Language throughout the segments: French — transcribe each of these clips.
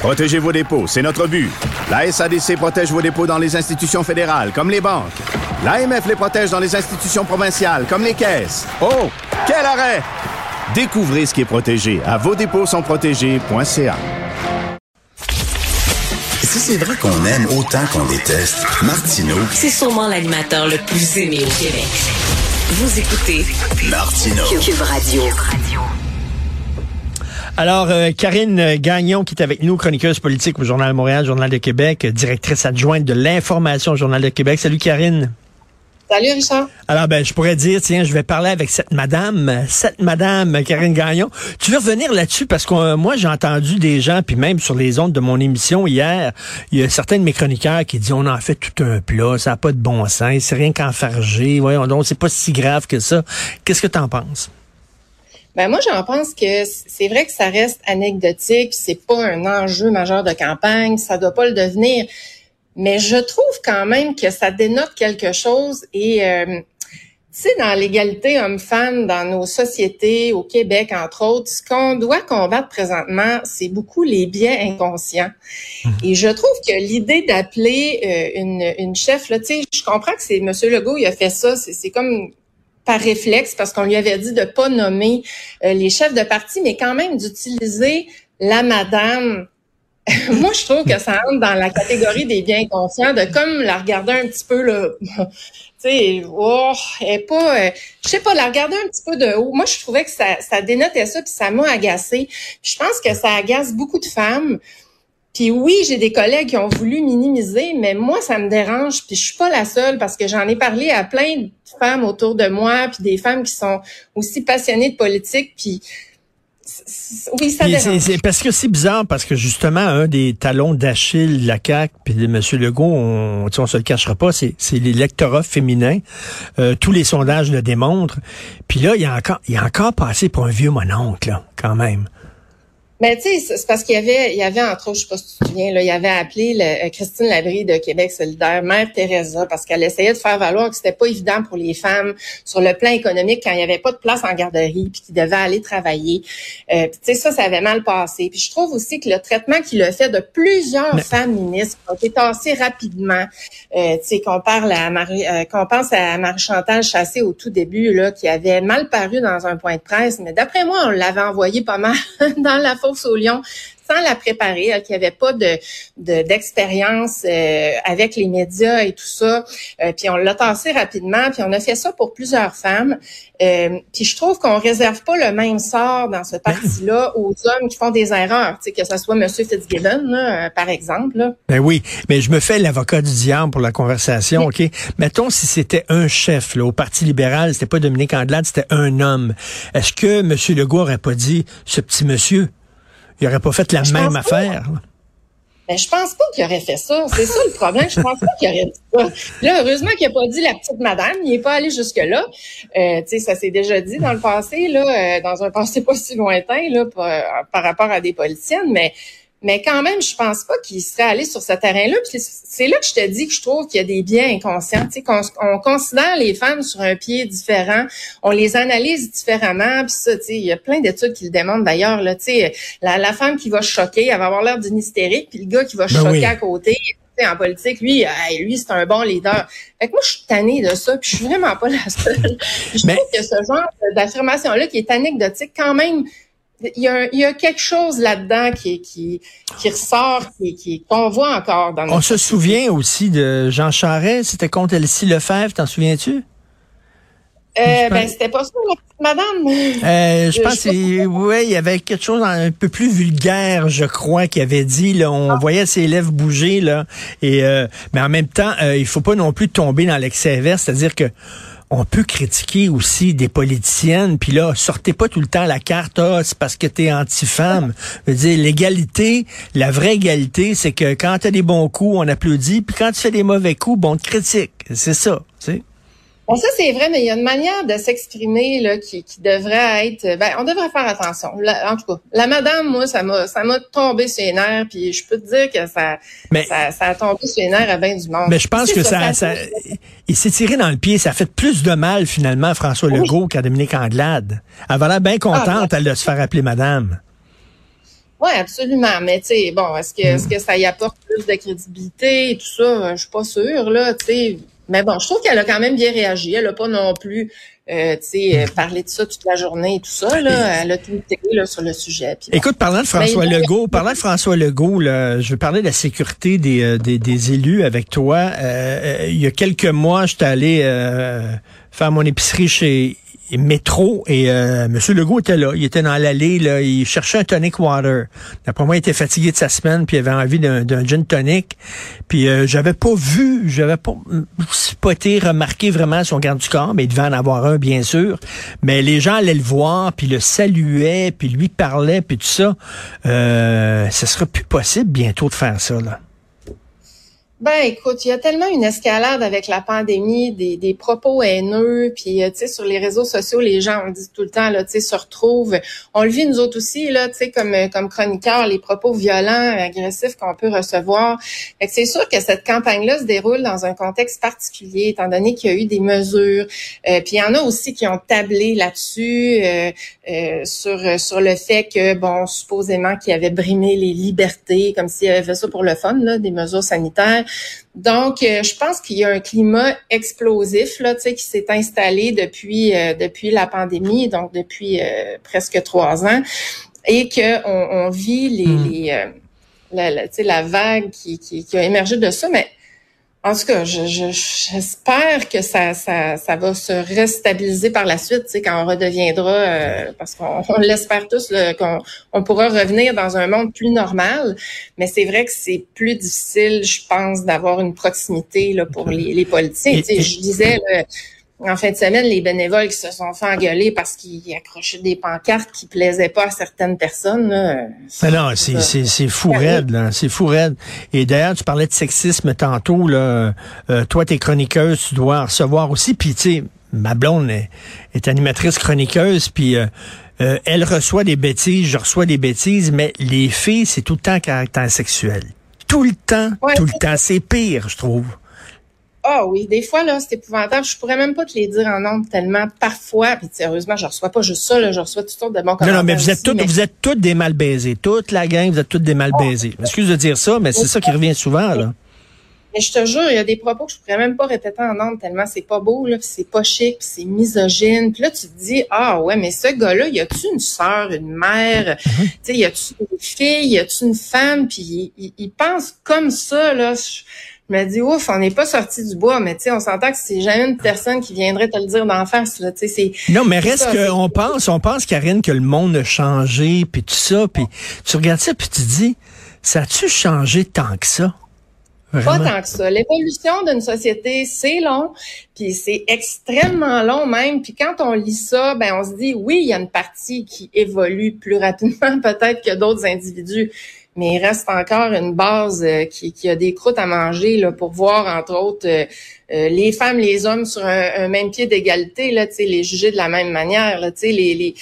Protégez vos dépôts, c'est notre but. La SADC protège vos dépôts dans les institutions fédérales, comme les banques. L'AMF les protège dans les institutions provinciales, comme les caisses. Oh, quel arrêt! Découvrez ce qui est protégé à vos dépôts sont protégés.ca. Si c'est vrai qu'on aime autant qu'on déteste, Martineau, C'est sûrement l'animateur le plus aimé au Québec. Vous écoutez Martineau. Cube Radio. Alors, euh, Karine Gagnon, qui est avec nous, chroniqueuse politique au Journal de Montréal, Journal de Québec, euh, directrice adjointe de l'information au Journal de Québec. Salut, Karine. Salut Richard. Alors, ben, je pourrais dire, tiens, je vais parler avec cette madame, cette madame Karine Gagnon. Tu veux revenir là-dessus parce que euh, moi, j'ai entendu des gens, puis même sur les ondes de mon émission hier, il y a certains de mes chroniqueurs qui disent, on en fait tout un plat, ça n'a pas de bon sens, c'est rien qu'enfarger, voyons donc, c'est pas si grave que ça. Qu'est-ce que tu en penses? Ben moi, j'en pense que c'est vrai que ça reste anecdotique, c'est pas un enjeu majeur de campagne, ça doit pas le devenir. Mais je trouve quand même que ça dénote quelque chose et euh, tu sais, dans l'égalité homme-femme, dans nos sociétés, au Québec, entre autres, ce qu'on doit combattre présentement, c'est beaucoup les biais inconscients. Et je trouve que l'idée d'appeler euh, une, une chef, là, tu sais, je comprends que c'est M. Legault, il a fait ça, c'est comme par réflexe, parce qu'on lui avait dit de pas nommer euh, les chefs de parti, mais quand même d'utiliser la madame moi, je trouve que ça entre dans la catégorie des biens conscients, de comme la regarder un petit peu, là, tu sais, oh, elle pas, euh, je sais pas, la regarder un petit peu de haut. Moi, je trouvais que ça, ça dénotait ça, puis ça m'a agacé. Je pense que ça agace beaucoup de femmes. Puis oui, j'ai des collègues qui ont voulu minimiser, mais moi, ça me dérange. Puis je suis pas la seule parce que j'en ai parlé à plein de femmes autour de moi, puis des femmes qui sont aussi passionnées de politique. Puis oui, ça dérange. c'est- parce que c'est bizarre, parce que justement, un des talons d'Achille de la CAQ puis de M. Legault, on, on se le cachera pas, c'est c'est l'électorat féminin. Euh, tous les sondages le démontrent. Puis là, il y a encore, il y a encore passé pour un vieux mononcle, là, quand même. Mais tu sais, c'est parce qu'il y avait, il y avait entre autres, je sais pas si tu te souviens, là, il y avait appelé le- euh, Christine Labrie de Québec solidaire, Mère Teresa, parce qu'elle essayait de faire valoir que c'était pas évident pour les femmes sur le plan économique quand il y avait pas de place en garderie, puis qu'ils devaient aller travailler. Euh, puis tu sais, ça, ça avait mal passé. Puis je trouve aussi que le traitement qu'il a fait de plusieurs Mais- femmes ministres a été tassé rapidement. Euh, tu sais, qu'on parle à Marie, euh, qu'on pense à Marie-Chantal Chassé au tout début, là, qui avait mal paru dans un point de presse, mais d'après moi, on l'avait envoyé pas mal dans la fosse au lion sans la préparer, elle, qui avait pas de de- d'expérience euh, avec les médias et tout ça. Euh, puis on l'a tassé rapidement, puis on a fait ça pour plusieurs femmes. Euh, puis je trouve qu'on réserve pas le même sort dans ce parti-là aux hommes qui font des erreurs, que ce soit M. Fitzgibbon, là, euh, par exemple. Là. Ben oui, mais je me fais l'avocat du diable pour la conversation, OK? Mettons si c'était un chef là, au Parti libéral, c'était pas Dominique Andelade, c'était un homme. Est-ce que M. Legault aurait pas dit, ce petit monsieur, il aurait pas fait la Je même pas. affaire? là? Ben, je pense pas qu'il aurait fait ça. C'est ça le problème. Je pense pas qu'il aurait dit ça. Là, heureusement qu'il a pas dit la petite madame. Il est pas allé jusque-là. Euh, tu sais, ça s'est déjà dit dans le passé, là, euh, dans un passé pas si lointain, là, par, par rapport à des politiciennes, mais mais quand même, je pense pas qu'il serait allé sur ce terrain-là. C'est- là que je te dis que je trouve qu'il y a des biais inconscients. Tu sais, qu'on on considère les femmes sur un pied différent, on les analyse différemment. Puis ça, tu sais, il y a plein d'études qui le démontrent d'ailleurs. Là, tu sais, la, la femme qui va choquer, elle va avoir l'air d'une hystérique, puis le gars qui va Ben choquer oui. à côté. tu sais, En politique, lui, hey, lui, c'est un bon leader. Fait que moi, je suis tannée de ça, puis je suis vraiment pas la seule. Je Mais- trouve que ce genre d'affirmation-là, qui est anecdotique, quand même, il y a, il y a quelque chose là-dedans qui, qui, qui ressort, qui, qui, qu'on voit encore dans On notre se souvient aussi de Jean Charest, c'était contre Elsie Lefebvre, t'en souviens-tu? Euh, ben, c'était pas ça, la petite madame. Euh, je Je- pense que ouais, il y avait quelque chose un peu plus vulgaire, je crois, qui avait dit. Là, on voyait ses lèvres bouger là, et euh, mais en même temps, euh, il faut pas non plus tomber dans l'excès vert, c'est-à-dire que on peut critiquer aussi des politiciennes, puis là, sortez pas tout le temps la carte, ah, c'est parce que t'es anti-femme. Je veux dire, l'égalité, la vraie égalité, c'est que quand t'as des bons coups, on applaudit, puis quand tu fais des mauvais coups, bon, on te critique. C'est ça, tu sais. Bon, ça c'est vrai, mais il y a une manière de s'exprimer là qui, qui devrait être. Ben, on devrait faire attention. en tout cas, la madame, moi, ça m'a ça m'a tombé sur les nerfs, puis je peux te dire que ça, ça, ça, a tombé sur les nerfs à bien du monde. Mais je pense que ça, ça, il s'est tiré dans le pied. Ça a fait plus de mal finalement à François Legault qu'à Dominique Anglade. Elle va l'air bien contente, elle de se faire appeler madame. Oui, absolument. Mais tu sais, bon, est-ce que, est-ce que ça y apporte plus de crédibilité et tout ça? Je suis pas sûre, là. Tu sais, mais bon, je trouve qu'elle a quand même bien réagi. Elle a pas non plus euh, euh, parlé de ça toute la journée et tout ça. Là. Elle a tout été là, sur le sujet. Écoute, parlant de François Legault, parlant de François Legault, là, je veux parler de la sécurité des, euh, des, des élus avec toi. Euh, il y a quelques mois, j'étais allé faire mon épicerie chez métro et euh, M. Legault était là. Il était dans l'allée, là, il cherchait un tonic water. D'après moi, il était fatigué de sa semaine, puis il avait envie d'un, gin tonic. Puis euh, j'avais pas vu, j'avais pas spoté, remarqué vraiment son garde du corps, mais il devait en avoir un, bien sûr. Mais les gens allaient le voir, puis le saluaient, puis lui parlaient, puis tout ça. Euh, ce sera plus possible bientôt de faire ça, là. Ben écoute, il y a tellement une escalade avec la pandémie, des, des propos haineux, puis euh, tu sais sur les réseaux sociaux, les gens on dit tout le temps là, tu sais se retrouvent. On le vit nous autres aussi là, tu sais comme euh, comme chroniqueurs, les propos violents, agressifs qu'on peut recevoir. c'est sûr que cette campagne-là se déroule dans un contexte particulier, étant donné qu'il y a eu des mesures. Euh, puis il y en a aussi qui ont tablé là-dessus sur sur le fait que bon supposément qu'il avait brimé les libertés, comme s'il avait fait ça pour le fun là, des mesures sanitaires. Donc, euh, je pense qu'il y a un climat explosif là, tu sais, qui s'est installé depuis euh, depuis la pandémie, donc depuis euh, presque trois ans, et que on, vit les, hmm. les la, la, la vague qui, qui, qui, a émergé de ça, mais en tout cas, j'espère que ça, ça, ça va se restabiliser par la suite, tu sais, quand on redeviendra, euh, parce qu'on l'espère tous, qu'on on pourra revenir dans un monde plus normal. Mais c'est vrai que c'est plus difficile, je pense, d'avoir une proximité là, pour les, les politiciens. Tu sais, je disais, en fin de semaine, les bénévoles qui se sont fait engueuler parce qu'ils accrochaient des pancartes qui plaisaient pas à certaines personnes. Là, ah non, c'est, c'est, c'est fou raide, là. C'est fou raide. Et d'ailleurs, tu parlais de sexisme tantôt, là. Euh, toi, t'es chroniqueuse, tu dois recevoir aussi. Puis, tu sais, ma blonde est, animatrice chroniqueuse, puis euh, euh, elle reçoit des bêtises, je reçois des bêtises, mais les filles, c'est tout le temps caractère sexuel. Tout le temps, tout le temps. C'est pire, je trouve. Ah oui, des fois, là, c'est épouvantable. Je pourrais même pas te les dire en nombre tellement parfois. Puis sérieusement, je reçois pas juste ça, là, je reçois toutes sortes de bons commentaires. Non, non, mais vous êtes toutes, vous êtes toutes des mal baisés. Toute la gang, vous êtes toutes des mal ah. baisés. Excuse de dire ça, mais c'est ça qui revient souvent, là. Mais je te jure, il y a des propos que je pourrais même pas répéter en nombre tellement c'est pas beau, là, c'est pas chic, c'est misogyne. Puis là, tu te dis, ah ouais, mais ce gars-là, y a-tu une sœur, une mère, mm-hmm. tu sais, y a-tu une fille, y a-tu une femme, puis il, il, pense comme ça, là. Je me dis, ouf, on n'est pas sorti du bois, mais tu sais, on s'entend que c'est jamais une personne qui viendrait te le dire d'en face, là, tu sais, Non, mais reste qu'on pense, on pense, Karine, que le monde a changé, puis tout ça, puis tu regardes ça, puis tu dis, ça a-tu changé tant que ça? Pas tant que ça. L'évolution d'une société, c'est long, puis c'est extrêmement long même. Puis quand on lit ça, ben on se dit oui, il y a une partie qui évolue plus rapidement peut-être que d'autres individus mais il reste encore une base euh, qui, qui, a des croûtes à manger là, pour voir, entre autres, euh, euh, les femmes, les hommes sur un, même pied d'égalité, là, les juger de la même manière. Là, les, les,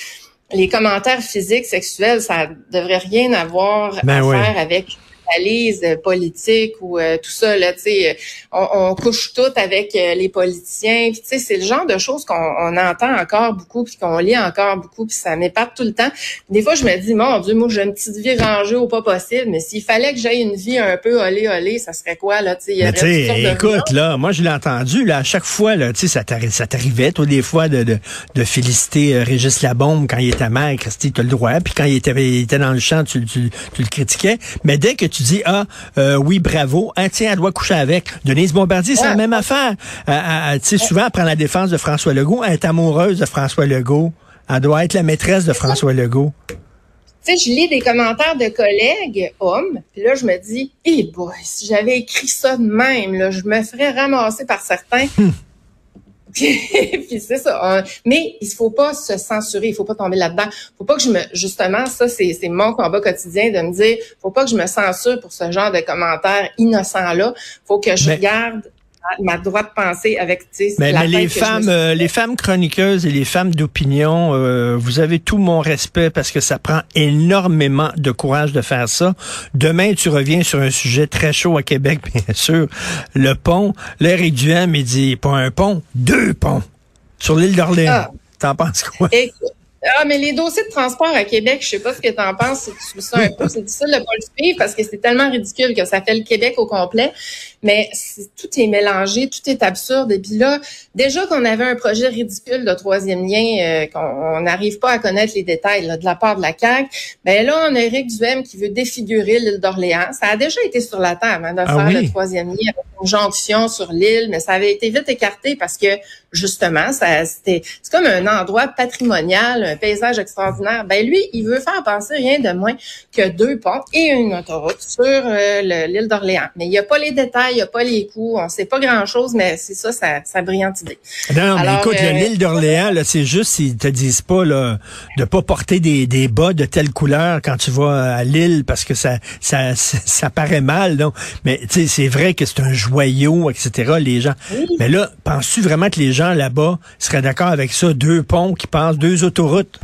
les commentaires physiques, sexuels, ça devrait rien avoir ben à faire avec analyse politique ou euh, tout ça là, tu sais, on, on, couche tout avec euh, les politiciens, tu sais, c'est le genre de choses qu'on entend encore beaucoup puis qu'on lit encore beaucoup puis ça m'épate tout le temps. Des fois, je me dis mon Dieu, moi j'ai une petite vie rangée au pas possible, mais s'il fallait que j'aie une vie un peu olé olé, ça serait quoi là, tu sais, écoute là, moi je l'ai entendu là, à chaque fois là, tu sais, ça t'arrivait toi des fois de, de, de féliciter euh, Régis Labombe quand il était maire, Christy, tu as le droit, puis quand il était, il était dans le champ, tu, tu, tu le critiquais, mais dès que tu dis ah euh, oui bravo, un tiens elle doit coucher avec. Denise Bombardier c'est la même affaire. Tu sais souvent elle prend la défense de François Legault, elle est amoureuse de François Legault. Elle doit être la maîtresse de François Legault. Tu sais, je lis des commentaires de collègues hommes, puis là je me dis, eh boy, si j'avais écrit ça de même, là, je me ferais ramasser par certains. Puis c'est ça. mais il faut pas se censurer, il faut pas tomber là-dedans. Faut pas que je me, justement, ça c'est mon combat quotidien de me dire, faut pas que je me censure pour ce genre de commentaires innocents là. Faut que je regarde ma droite de penser avec mais, mais les femmes euh, les femmes chroniqueuses et les femmes d'opinion euh, vous avez tout mon respect parce que ça prend énormément de courage de faire ça. Demain tu reviens sur un sujet très chaud à Québec bien sûr. Le pont l'Éric Duhem il dit pas un pont deux ponts sur l'île d'Orléans. Ah. t'en penses quoi? Ah, mais les dossiers de transport à Québec, je sais pas ce que tu en penses, si tu ça un peu. C'est difficile de pas le suivre parce que c'est tellement ridicule que ça fait le Québec au complet. Mais tout est mélangé, tout est absurde. Et puis là, déjà qu'on avait un projet ridicule de troisième lien, euh, qu'on n'arrive pas à connaître les détails de la part de la CAQ, ben là, on a Éric Duhem qui veut défigurer l'île d'Orléans. Ça a déjà été sur la table hein, de ah faire le troisième lien avec une jonction sur l'île, mais ça avait été vite écarté parce que justement, ça c'était c'est comme un endroit patrimonial, un paysage extraordinaire. Ben lui, il veut faire passer rien de moins que deux ponts et une autoroute sur euh, l'île d'Orléans. Mais il n'y a pas les détails, il n'y a pas les coûts, on sait pas grand-chose, mais c'est ça, ça brillante idée. Non, mais écoute, euh, l'île d'Orléans, là, c'est juste s'ils te disent pas là, de pas porter des, des bas de telle couleur quand tu vas à l'île parce que ça, ça, ça, paraît mal. Non? Mais tu sais, c'est vrai que c'est un joyau, etc. Les gens. Mais là, penses-tu vraiment que les gens là-bas seraient d'accord avec ça, deux ponts qui passent, deux autoroutes?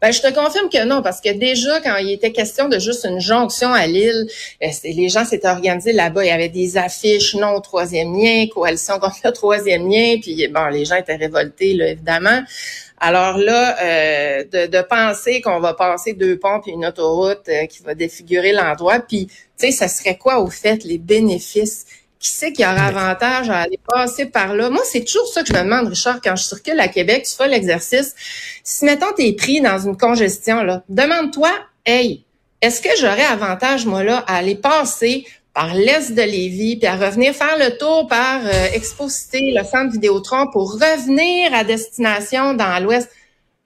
Ben, je te confirme que non, parce que déjà, quand il était question de juste une jonction à Lille, euh, les gens s'étaient organisés là-bas. Il y avait des affiches non au troisième lien, coalition contre le troisième lien, puis bon, les gens étaient révoltés, là, évidemment. Alors là, euh, de, penser qu'on va passer deux ponts puis une autoroute euh, qui va défigurer l'endroit, puis tu sais, ça serait quoi au fait les bénéfices qui qu'il y aura avantage à aller passer par là? Moi, c'est toujours ça que je me demande, Richard, quand je circule à Québec, tu fais l'exercice. Si, mettons, t'es pris dans une congestion, là, demande-toi, hey, est-ce que j'aurais avantage, moi, là, à aller passer par l'est de Lévis, puis à revenir faire le tour par euh, Exposité, le centre Vidéotron, pour revenir à destination dans l'ouest?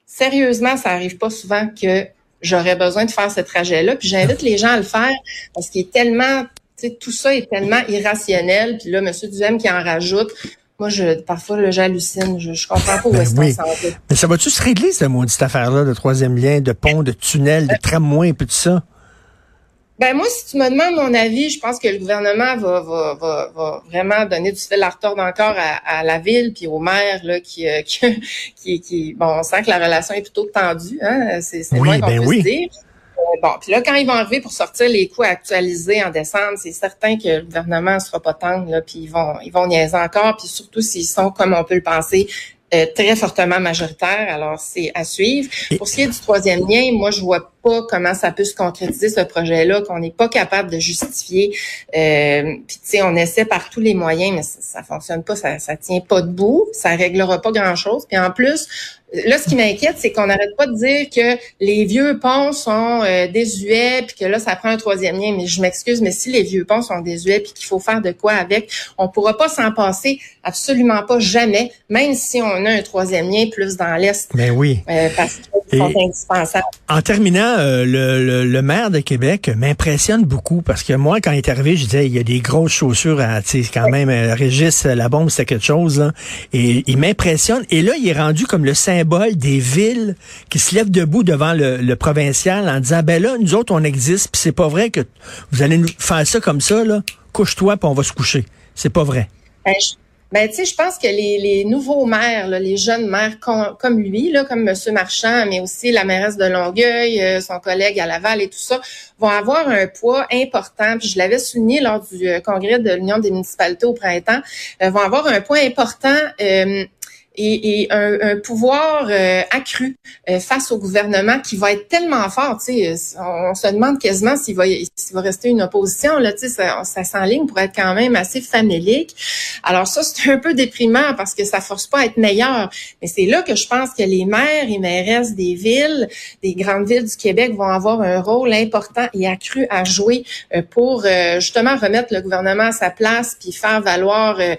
Sérieusement, ça arrive pas souvent que j'aurais besoin de faire ce trajet-là. Puis j'invite les gens à le faire parce qu'il est tellement tout ça est tellement irrationnel. Puis là, M. Duhem qui en rajoute. Moi, je, parfois, j'hallucine. Je, je comprends pas où est-ce oui. Mais ça va-tu se régler, cette maudite affaire-là, de troisième lien, de pont, de tunnel, de tramway et tout ça? Ben moi, si tu me demandes mon avis, je pense que le gouvernement va, va, va, va vraiment donner du fil à retordre encore à, à la ville puis au maire là, qui, euh, qui, qui, bon, on sent que la relation est plutôt tendue, hein, c'est oui, moins qu'on ben oui. dire bon, puis là, quand ils vont arriver pour sortir les coûts actualisés en décembre, c'est certain que le gouvernement ne sera pas tendre, là, puis ils vont, ils vont niaiser encore, puis surtout s'ils sont, comme on peut le penser, euh, très fortement majoritaires. Alors, c'est à suivre. Pour ce qui est du troisième lien, moi, je vois pas comment ça peut se concrétiser ce projet-là, qu'on n'est pas capable de justifier. Euh, puis, tu sais, on essaie par tous les moyens, mais ça, ça fonctionne pas, ça, ça tient pas debout, ça réglera pas grand-chose. Puis en plus, Là, ce qui m'inquiète, c'est qu'on n'arrête pas de dire que les vieux ponts sont euh, désuets, puis que là, ça prend un troisième lien. Mais je m'excuse, mais si les vieux ponts sont désuets, puis qu'il faut faire de quoi avec, on pourra pas s'en passer absolument pas jamais, même si on a un troisième lien plus dans l'est. Mais ben oui. Euh, parce qu'ils sont indispensables. En terminant, euh, le, le, maire de Québec m'impressionne beaucoup parce que moi, quand il est arrivé, je disais, il y a des grosses chaussures à, tu sais, quand même, Régis, la bombe, c'est quelque chose. Et il m'impressionne. Et là, il est rendu comme le symbole des villes qui se lèvent debout devant le, provincial en disant ben là nous autres on existe puis c'est pas vrai que vous allez nous faire ça comme ça là couche-toi puis on va se coucher c'est pas vrai ben, ben tu sais, je pense que les, nouveaux maires, les jeunes maires comme lui, là, comme M. Marchand, mais aussi la mairesse de Longueuil, euh, son collègue à Laval et tout ça, vont avoir un poids important. Puis je l'avais souligné lors du euh, congrès de l'Union des municipalités au printemps, euh, vont avoir un poids important et, un, un, pouvoir euh, accru euh, face au gouvernement qui va être tellement fort. Sais, on, se demande quasiment s'il va, va rester une opposition. Là, ça, ça s'enligne pour être quand même assez famélique. Alors ça, c'est un peu déprimant parce que ça force pas à être meilleur. Mais c'est là que je pense que les maires et mairesses des villes, des grandes villes du Québec vont avoir un rôle important et accru à jouer euh, pour justement remettre le gouvernement à sa place puis faire valoir euh,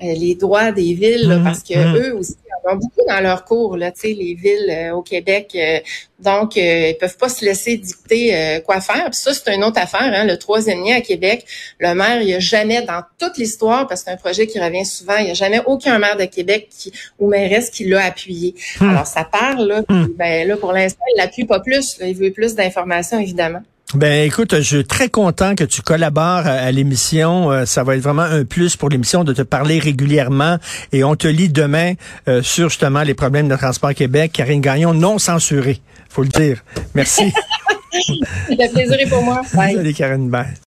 les droits des villes, parce que mmh. eux aussi ont beaucoup dans leur cours, là, les villes euh, au Québec. Euh, donc, euh, ils peuvent pas se laisser dicter quoi faire. Puis ça, c'est une autre affaire. Hein, le troisième lien à Québec, le maire, il n'y a jamais dans toute l'histoire, parce que c'est un projet qui revient souvent, il n'y a jamais aucun maire de Québec qui, ou mairesse qui l'a appuyé. Hmm. Alors, ça parle, là, ben, là pour l'instant, il l'appuie pas plus. il veut plus d'informations, évidemment. Ben écoute, je suis très content que tu collabores à, l'émission. Euh, ça va être vraiment un plus pour l'émission de te parler régulièrement. Et on te lit demain euh, sur justement les problèmes de transport Québec. Karine Gagnon, non censurée, faut le dire. Merci. Le plaisir est pour moi. Salut Karine. Bye.